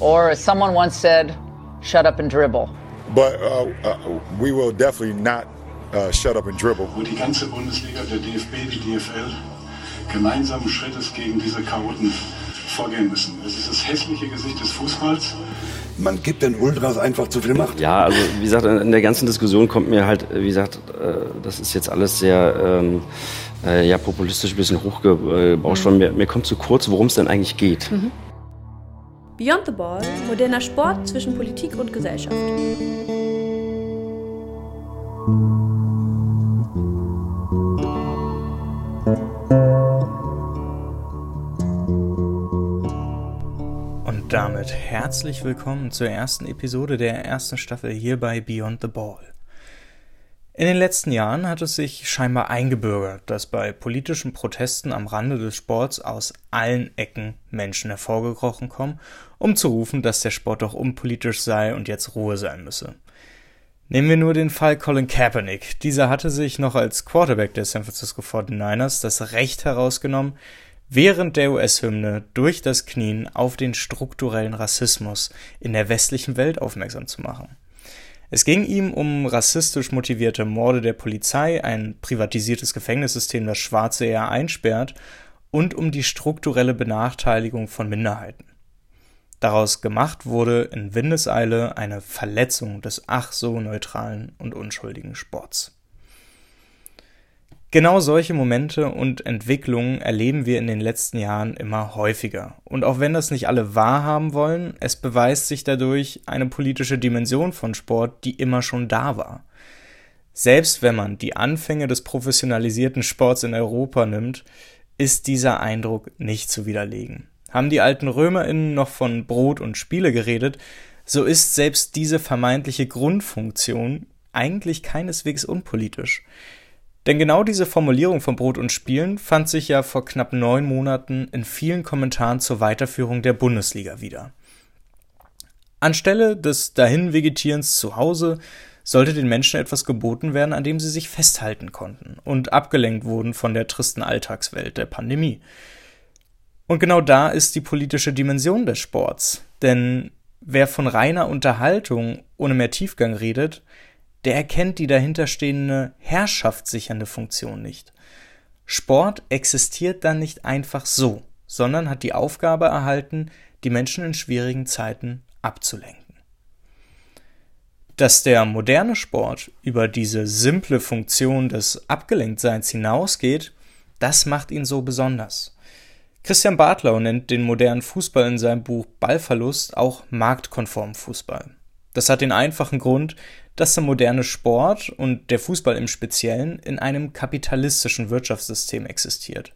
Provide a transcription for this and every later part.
Or as someone once said, shut up and dribble. But uh, uh, we will definitely not uh, shut up and dribble. Wo die ganze Bundesliga, der DFB, die DFL gemeinsamen Schrittes gegen diese Chaoten vorgehen müssen. Es ist das hässliche Gesicht des Fußballs. Man gibt den Ultras einfach zu viel Macht. Ja, also wie gesagt, in der ganzen Diskussion kommt mir halt, wie gesagt, äh, das ist jetzt alles sehr ähm, äh, ja, populistisch ein bisschen hochgebauscht worden. Mir, mir kommt zu kurz, worum es denn eigentlich geht. Mhm. Beyond the Ball, moderner Sport zwischen Politik und Gesellschaft. Und damit herzlich willkommen zur ersten Episode der ersten Staffel hier bei Beyond the Ball. In den letzten Jahren hat es sich scheinbar eingebürgert, dass bei politischen Protesten am Rande des Sports aus allen Ecken Menschen hervorgekrochen kommen, um zu rufen, dass der Sport doch unpolitisch sei und jetzt Ruhe sein müsse. Nehmen wir nur den Fall Colin Kaepernick. Dieser hatte sich noch als Quarterback der San Francisco 49ers das Recht herausgenommen, während der US-Hymne durch das Knien auf den strukturellen Rassismus in der westlichen Welt aufmerksam zu machen. Es ging ihm um rassistisch motivierte Morde der Polizei, ein privatisiertes Gefängnissystem, das Schwarze eher einsperrt, und um die strukturelle Benachteiligung von Minderheiten. Daraus gemacht wurde in Windeseile eine Verletzung des ach so neutralen und unschuldigen Sports. Genau solche Momente und Entwicklungen erleben wir in den letzten Jahren immer häufiger. Und auch wenn das nicht alle wahrhaben wollen, es beweist sich dadurch eine politische Dimension von Sport, die immer schon da war. Selbst wenn man die Anfänge des professionalisierten Sports in Europa nimmt, ist dieser Eindruck nicht zu widerlegen. Haben die alten Römerinnen noch von Brot und Spiele geredet, so ist selbst diese vermeintliche Grundfunktion eigentlich keineswegs unpolitisch. Denn genau diese Formulierung von Brot und Spielen fand sich ja vor knapp neun Monaten in vielen Kommentaren zur Weiterführung der Bundesliga wieder. Anstelle des Dahinvegetierens zu Hause sollte den Menschen etwas geboten werden, an dem sie sich festhalten konnten und abgelenkt wurden von der tristen Alltagswelt der Pandemie. Und genau da ist die politische Dimension des Sports. Denn wer von reiner Unterhaltung ohne mehr Tiefgang redet, der erkennt die dahinterstehende herrschaftssichernde Funktion nicht. Sport existiert dann nicht einfach so, sondern hat die Aufgabe erhalten, die Menschen in schwierigen Zeiten abzulenken. Dass der moderne Sport über diese simple Funktion des Abgelenktseins hinausgeht, das macht ihn so besonders. Christian Bartlau nennt den modernen Fußball in seinem Buch Ballverlust auch marktkonform Fußball. Das hat den einfachen Grund, dass der moderne Sport und der Fußball im Speziellen in einem kapitalistischen Wirtschaftssystem existiert.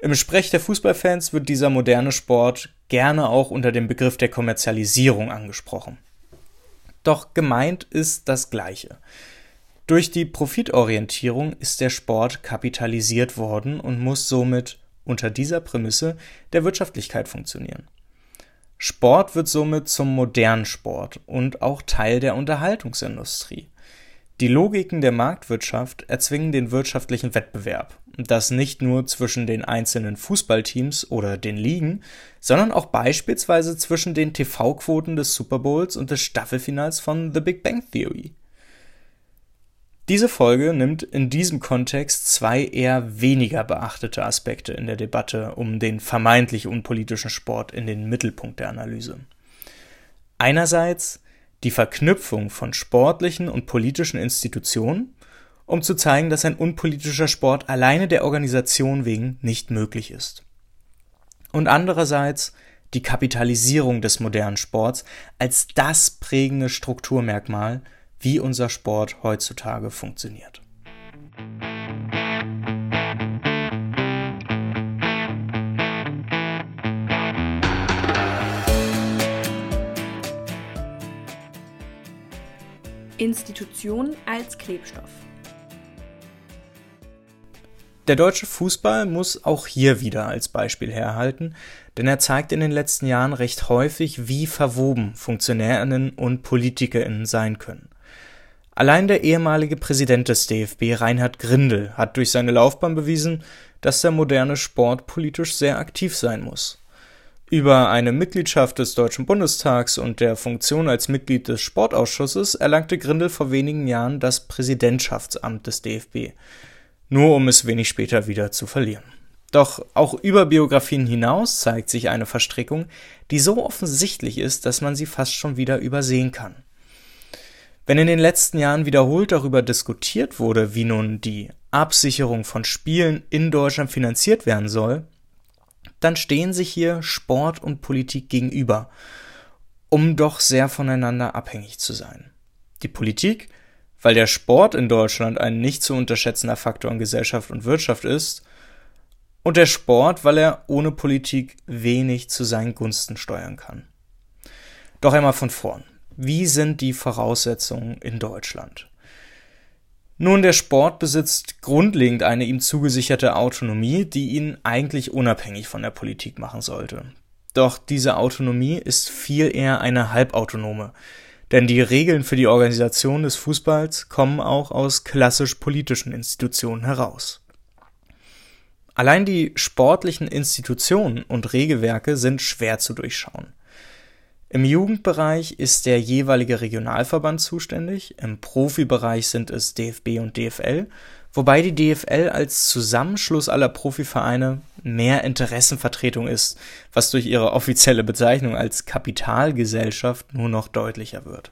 Im Sprech der Fußballfans wird dieser moderne Sport gerne auch unter dem Begriff der Kommerzialisierung angesprochen. Doch gemeint ist das Gleiche. Durch die Profitorientierung ist der Sport kapitalisiert worden und muss somit unter dieser Prämisse der Wirtschaftlichkeit funktionieren. Sport wird somit zum modernen Sport und auch Teil der Unterhaltungsindustrie. Die Logiken der Marktwirtschaft erzwingen den wirtschaftlichen Wettbewerb, das nicht nur zwischen den einzelnen Fußballteams oder den Ligen, sondern auch beispielsweise zwischen den TV-Quoten des Super Bowls und des Staffelfinals von The Big Bang Theory. Diese Folge nimmt in diesem Kontext zwei eher weniger beachtete Aspekte in der Debatte um den vermeintlich unpolitischen Sport in den Mittelpunkt der Analyse. Einerseits die Verknüpfung von sportlichen und politischen Institutionen, um zu zeigen, dass ein unpolitischer Sport alleine der Organisation wegen nicht möglich ist. Und andererseits die Kapitalisierung des modernen Sports als das prägende Strukturmerkmal wie unser Sport heutzutage funktioniert. Institution als Klebstoff. Der deutsche Fußball muss auch hier wieder als Beispiel herhalten, denn er zeigt in den letzten Jahren recht häufig, wie verwoben Funktionärinnen und Politikerinnen sein können. Allein der ehemalige Präsident des DFB, Reinhard Grindel, hat durch seine Laufbahn bewiesen, dass der moderne Sport politisch sehr aktiv sein muss. Über eine Mitgliedschaft des Deutschen Bundestags und der Funktion als Mitglied des Sportausschusses erlangte Grindel vor wenigen Jahren das Präsidentschaftsamt des DFB, nur um es wenig später wieder zu verlieren. Doch auch über Biografien hinaus zeigt sich eine Verstrickung, die so offensichtlich ist, dass man sie fast schon wieder übersehen kann. Wenn in den letzten Jahren wiederholt darüber diskutiert wurde, wie nun die Absicherung von Spielen in Deutschland finanziert werden soll, dann stehen sich hier Sport und Politik gegenüber, um doch sehr voneinander abhängig zu sein. Die Politik, weil der Sport in Deutschland ein nicht zu unterschätzender Faktor in Gesellschaft und Wirtschaft ist, und der Sport, weil er ohne Politik wenig zu seinen Gunsten steuern kann. Doch einmal von vorn. Wie sind die Voraussetzungen in Deutschland? Nun, der Sport besitzt grundlegend eine ihm zugesicherte Autonomie, die ihn eigentlich unabhängig von der Politik machen sollte. Doch diese Autonomie ist viel eher eine halbautonome, denn die Regeln für die Organisation des Fußballs kommen auch aus klassisch politischen Institutionen heraus. Allein die sportlichen Institutionen und Regelwerke sind schwer zu durchschauen. Im Jugendbereich ist der jeweilige Regionalverband zuständig, im Profibereich sind es DFB und DFL, wobei die DFL als Zusammenschluss aller Profivereine mehr Interessenvertretung ist, was durch ihre offizielle Bezeichnung als Kapitalgesellschaft nur noch deutlicher wird.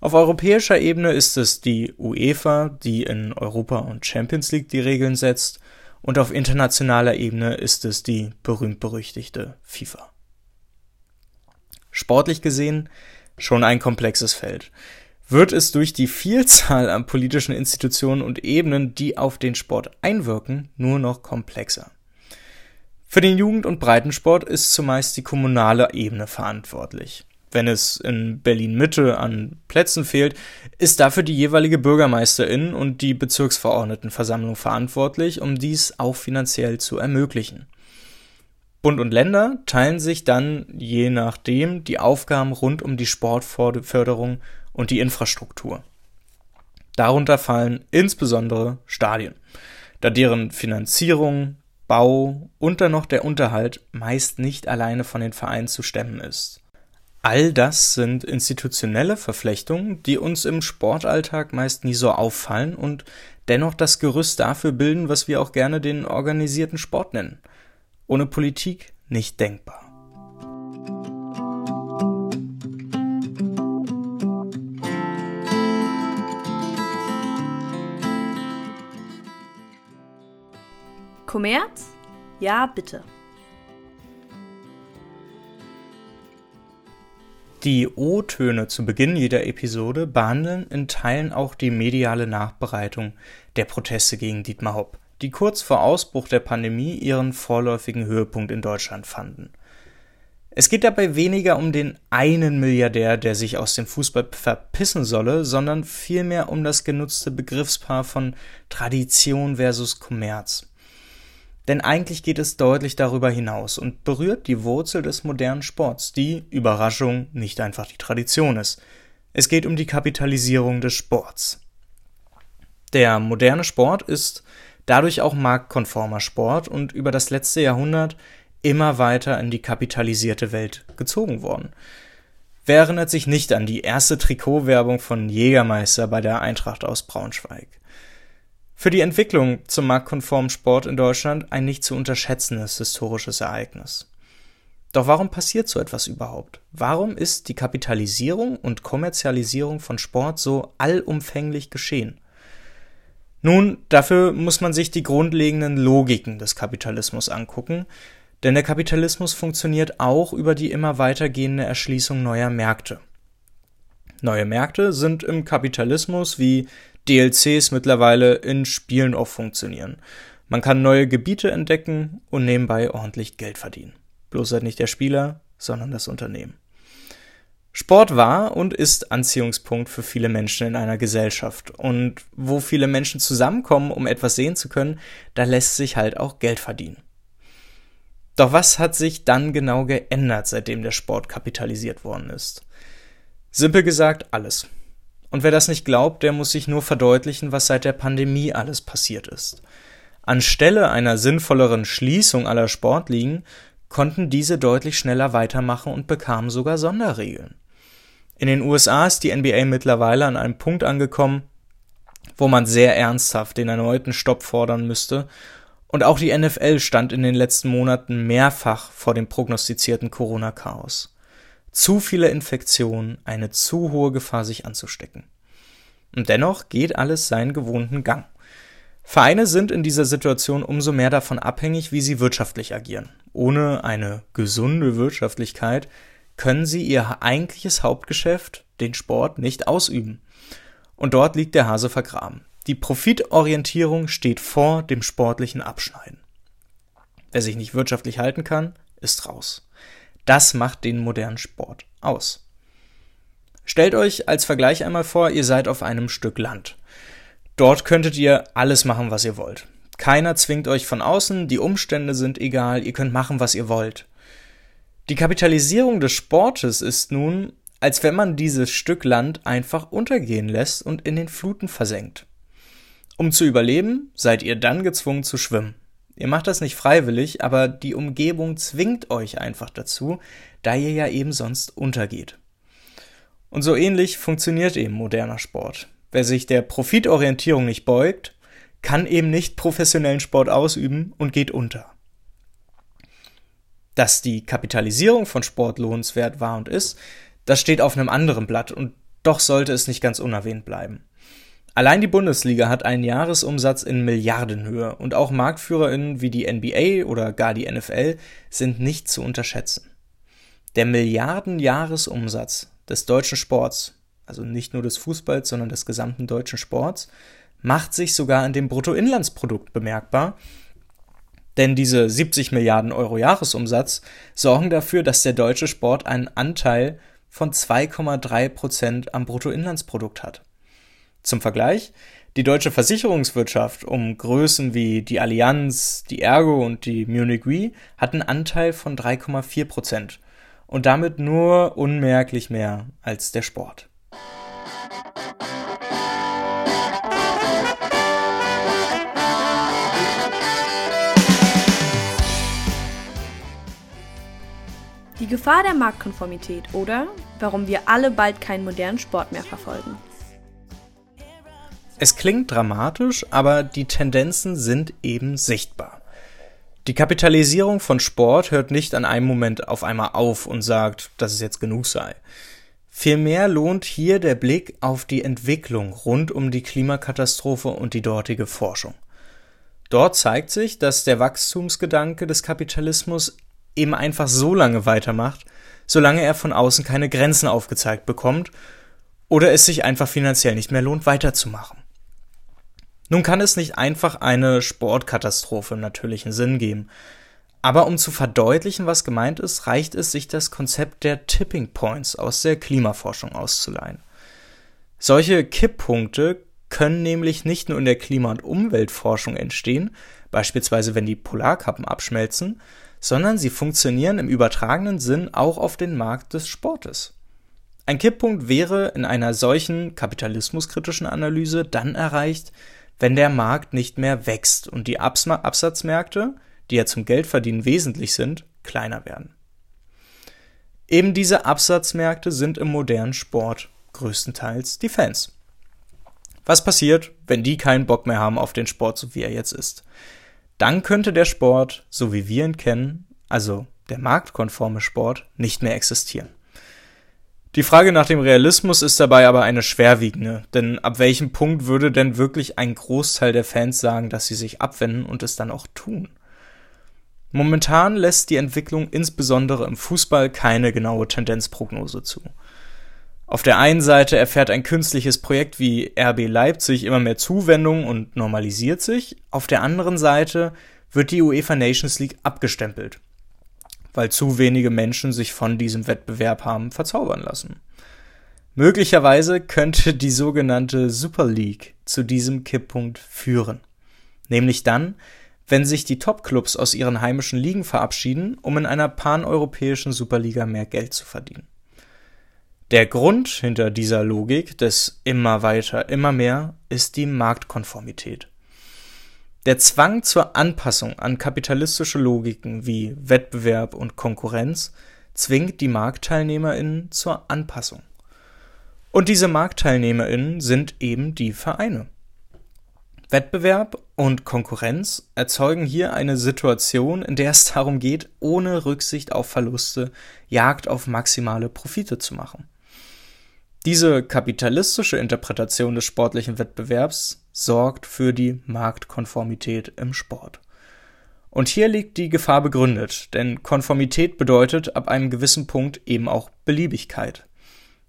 Auf europäischer Ebene ist es die UEFA, die in Europa und Champions League die Regeln setzt, und auf internationaler Ebene ist es die berühmt-berüchtigte FIFA. Sportlich gesehen schon ein komplexes Feld. Wird es durch die Vielzahl an politischen Institutionen und Ebenen, die auf den Sport einwirken, nur noch komplexer. Für den Jugend- und Breitensport ist zumeist die kommunale Ebene verantwortlich. Wenn es in Berlin Mitte an Plätzen fehlt, ist dafür die jeweilige Bürgermeisterin und die Bezirksverordnetenversammlung verantwortlich, um dies auch finanziell zu ermöglichen. Bund und Länder teilen sich dann je nachdem die Aufgaben rund um die Sportförderung und die Infrastruktur. Darunter fallen insbesondere Stadien, da deren Finanzierung, Bau und dann noch der Unterhalt meist nicht alleine von den Vereinen zu stemmen ist. All das sind institutionelle Verflechtungen, die uns im Sportalltag meist nie so auffallen und dennoch das Gerüst dafür bilden, was wir auch gerne den organisierten Sport nennen – ohne Politik nicht denkbar. Kommerz? Ja, bitte. Die O-Töne zu Beginn jeder Episode behandeln in Teilen auch die mediale Nachbereitung der Proteste gegen Dietmar Hopp die kurz vor Ausbruch der Pandemie ihren vorläufigen Höhepunkt in Deutschland fanden. Es geht dabei weniger um den einen Milliardär, der sich aus dem Fußball verpissen solle, sondern vielmehr um das genutzte Begriffspaar von Tradition versus Kommerz. Denn eigentlich geht es deutlich darüber hinaus und berührt die Wurzel des modernen Sports, die, Überraschung, nicht einfach die Tradition ist. Es geht um die Kapitalisierung des Sports. Der moderne Sport ist dadurch auch marktkonformer Sport und über das letzte Jahrhundert immer weiter in die kapitalisierte Welt gezogen worden. Wer erinnert sich nicht an die erste Trikotwerbung von Jägermeister bei der Eintracht aus Braunschweig? Für die Entwicklung zum marktkonformen Sport in Deutschland ein nicht zu unterschätzendes historisches Ereignis. Doch warum passiert so etwas überhaupt? Warum ist die Kapitalisierung und Kommerzialisierung von Sport so allumfänglich geschehen? Nun, dafür muss man sich die grundlegenden Logiken des Kapitalismus angucken, denn der Kapitalismus funktioniert auch über die immer weitergehende Erschließung neuer Märkte. Neue Märkte sind im Kapitalismus wie DLCs mittlerweile in Spielen auch funktionieren. Man kann neue Gebiete entdecken und nebenbei ordentlich Geld verdienen. Bloß halt nicht der Spieler, sondern das Unternehmen. Sport war und ist Anziehungspunkt für viele Menschen in einer Gesellschaft. Und wo viele Menschen zusammenkommen, um etwas sehen zu können, da lässt sich halt auch Geld verdienen. Doch was hat sich dann genau geändert, seitdem der Sport kapitalisiert worden ist? Simpel gesagt, alles. Und wer das nicht glaubt, der muss sich nur verdeutlichen, was seit der Pandemie alles passiert ist. Anstelle einer sinnvolleren Schließung aller Sportligen konnten diese deutlich schneller weitermachen und bekamen sogar Sonderregeln. In den USA ist die NBA mittlerweile an einem Punkt angekommen, wo man sehr ernsthaft den erneuten Stopp fordern müsste, und auch die NFL stand in den letzten Monaten mehrfach vor dem prognostizierten Corona-Chaos. Zu viele Infektionen, eine zu hohe Gefahr, sich anzustecken. Und dennoch geht alles seinen gewohnten Gang. Vereine sind in dieser Situation umso mehr davon abhängig, wie sie wirtschaftlich agieren. Ohne eine gesunde Wirtschaftlichkeit können sie ihr eigentliches Hauptgeschäft, den Sport, nicht ausüben. Und dort liegt der Hase vergraben. Die Profitorientierung steht vor dem sportlichen Abschneiden. Wer sich nicht wirtschaftlich halten kann, ist raus. Das macht den modernen Sport aus. Stellt euch als Vergleich einmal vor, ihr seid auf einem Stück Land. Dort könntet ihr alles machen, was ihr wollt. Keiner zwingt euch von außen, die Umstände sind egal, ihr könnt machen, was ihr wollt. Die Kapitalisierung des Sportes ist nun, als wenn man dieses Stück Land einfach untergehen lässt und in den Fluten versenkt. Um zu überleben, seid ihr dann gezwungen zu schwimmen. Ihr macht das nicht freiwillig, aber die Umgebung zwingt euch einfach dazu, da ihr ja eben sonst untergeht. Und so ähnlich funktioniert eben moderner Sport. Wer sich der Profitorientierung nicht beugt, kann eben nicht professionellen Sport ausüben und geht unter. Dass die Kapitalisierung von Sport lohnenswert war und ist, das steht auf einem anderen Blatt und doch sollte es nicht ganz unerwähnt bleiben. Allein die Bundesliga hat einen Jahresumsatz in Milliardenhöhe und auch MarktführerInnen wie die NBA oder gar die NFL sind nicht zu unterschätzen. Der Milliarden-Jahresumsatz des deutschen Sports, also nicht nur des Fußballs, sondern des gesamten deutschen Sports, macht sich sogar in dem Bruttoinlandsprodukt bemerkbar. Denn diese 70 Milliarden Euro Jahresumsatz sorgen dafür, dass der deutsche Sport einen Anteil von 2,3 Prozent am Bruttoinlandsprodukt hat. Zum Vergleich, die deutsche Versicherungswirtschaft um Größen wie die Allianz, die Ergo und die Munich Re hat einen Anteil von 3,4 Prozent und damit nur unmerklich mehr als der Sport. Die Gefahr der Marktkonformität oder warum wir alle bald keinen modernen Sport mehr verfolgen. Es klingt dramatisch, aber die Tendenzen sind eben sichtbar. Die Kapitalisierung von Sport hört nicht an einem Moment auf einmal auf und sagt, dass es jetzt genug sei. Vielmehr lohnt hier der Blick auf die Entwicklung rund um die Klimakatastrophe und die dortige Forschung. Dort zeigt sich, dass der Wachstumsgedanke des Kapitalismus eben einfach so lange weitermacht, solange er von außen keine Grenzen aufgezeigt bekommt oder es sich einfach finanziell nicht mehr lohnt, weiterzumachen. Nun kann es nicht einfach eine Sportkatastrophe im natürlichen Sinn geben. Aber um zu verdeutlichen, was gemeint ist, reicht es, sich das Konzept der Tipping Points aus der Klimaforschung auszuleihen. Solche Kipppunkte können nämlich nicht nur in der Klima- und Umweltforschung entstehen, beispielsweise wenn die Polarkappen abschmelzen, sondern sie funktionieren im übertragenen Sinn auch auf den Markt des Sportes. Ein Kipppunkt wäre in einer solchen kapitalismuskritischen Analyse dann erreicht, wenn der Markt nicht mehr wächst und die Abs Absatzmärkte, die ja zum Geldverdienen wesentlich sind, kleiner werden. Eben diese Absatzmärkte sind im modernen Sport größtenteils die Fans. Was passiert, wenn die keinen Bock mehr haben auf den Sport, so wie er jetzt ist? Dann könnte der Sport, so wie wir ihn kennen, also der marktkonforme Sport, nicht mehr existieren. Die Frage nach dem Realismus ist dabei aber eine schwerwiegende, denn ab welchem Punkt würde denn wirklich ein Großteil der Fans sagen, dass sie sich abwenden und es dann auch tun? Momentan lässt die Entwicklung insbesondere im Fußball keine genaue Tendenzprognose zu. Auf der einen Seite erfährt ein künstliches Projekt wie RB Leipzig immer mehr Zuwendung und normalisiert sich, auf der anderen Seite wird die UEFA Nations League abgestempelt weil zu wenige Menschen sich von diesem Wettbewerb haben verzaubern lassen. Möglicherweise könnte die sogenannte Super League zu diesem Kipppunkt führen. Nämlich dann, wenn sich die Topclubs aus ihren heimischen Ligen verabschieden, um in einer paneuropäischen Superliga mehr Geld zu verdienen. Der Grund hinter dieser Logik des immer weiter, immer mehr ist die Marktkonformität. Der Zwang zur Anpassung an kapitalistische Logiken wie Wettbewerb und Konkurrenz zwingt die Marktteilnehmerinnen zur Anpassung. Und diese Marktteilnehmerinnen sind eben die Vereine. Wettbewerb und Konkurrenz erzeugen hier eine Situation, in der es darum geht, ohne Rücksicht auf Verluste Jagd auf maximale Profite zu machen. Diese kapitalistische Interpretation des sportlichen Wettbewerbs sorgt für die Marktkonformität im Sport. Und hier liegt die Gefahr begründet, denn Konformität bedeutet ab einem gewissen Punkt eben auch Beliebigkeit.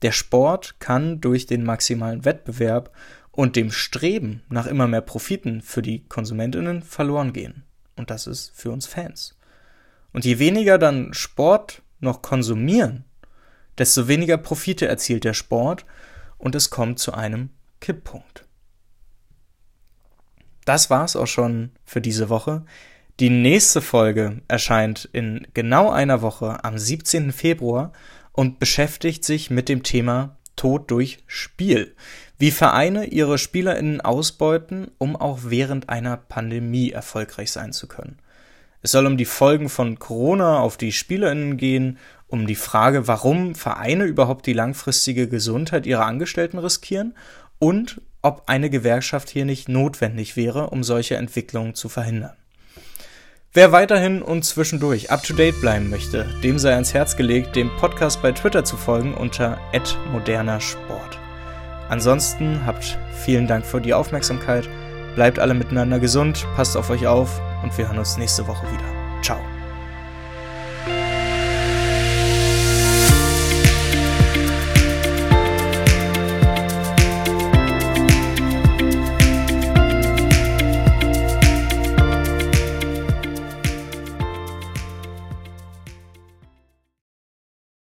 Der Sport kann durch den maximalen Wettbewerb und dem Streben nach immer mehr Profiten für die Konsumentinnen verloren gehen. Und das ist für uns Fans. Und je weniger dann Sport noch konsumieren, desto weniger Profite erzielt der Sport und es kommt zu einem Kipppunkt. Das war's auch schon für diese Woche. Die nächste Folge erscheint in genau einer Woche am 17. Februar und beschäftigt sich mit dem Thema Tod durch Spiel wie Vereine ihre SpielerInnen ausbeuten, um auch während einer Pandemie erfolgreich sein zu können. Es soll um die Folgen von Corona auf die SpielerInnen gehen, um die Frage, warum Vereine überhaupt die langfristige Gesundheit ihrer Angestellten riskieren und ob eine Gewerkschaft hier nicht notwendig wäre, um solche Entwicklungen zu verhindern. Wer weiterhin und zwischendurch up to date bleiben möchte, dem sei ans Herz gelegt, dem Podcast bei Twitter zu folgen unter @modernersport. Ansonsten habt vielen Dank für die Aufmerksamkeit. Bleibt alle miteinander gesund, passt auf euch auf und wir hören uns nächste Woche wieder. Ciao.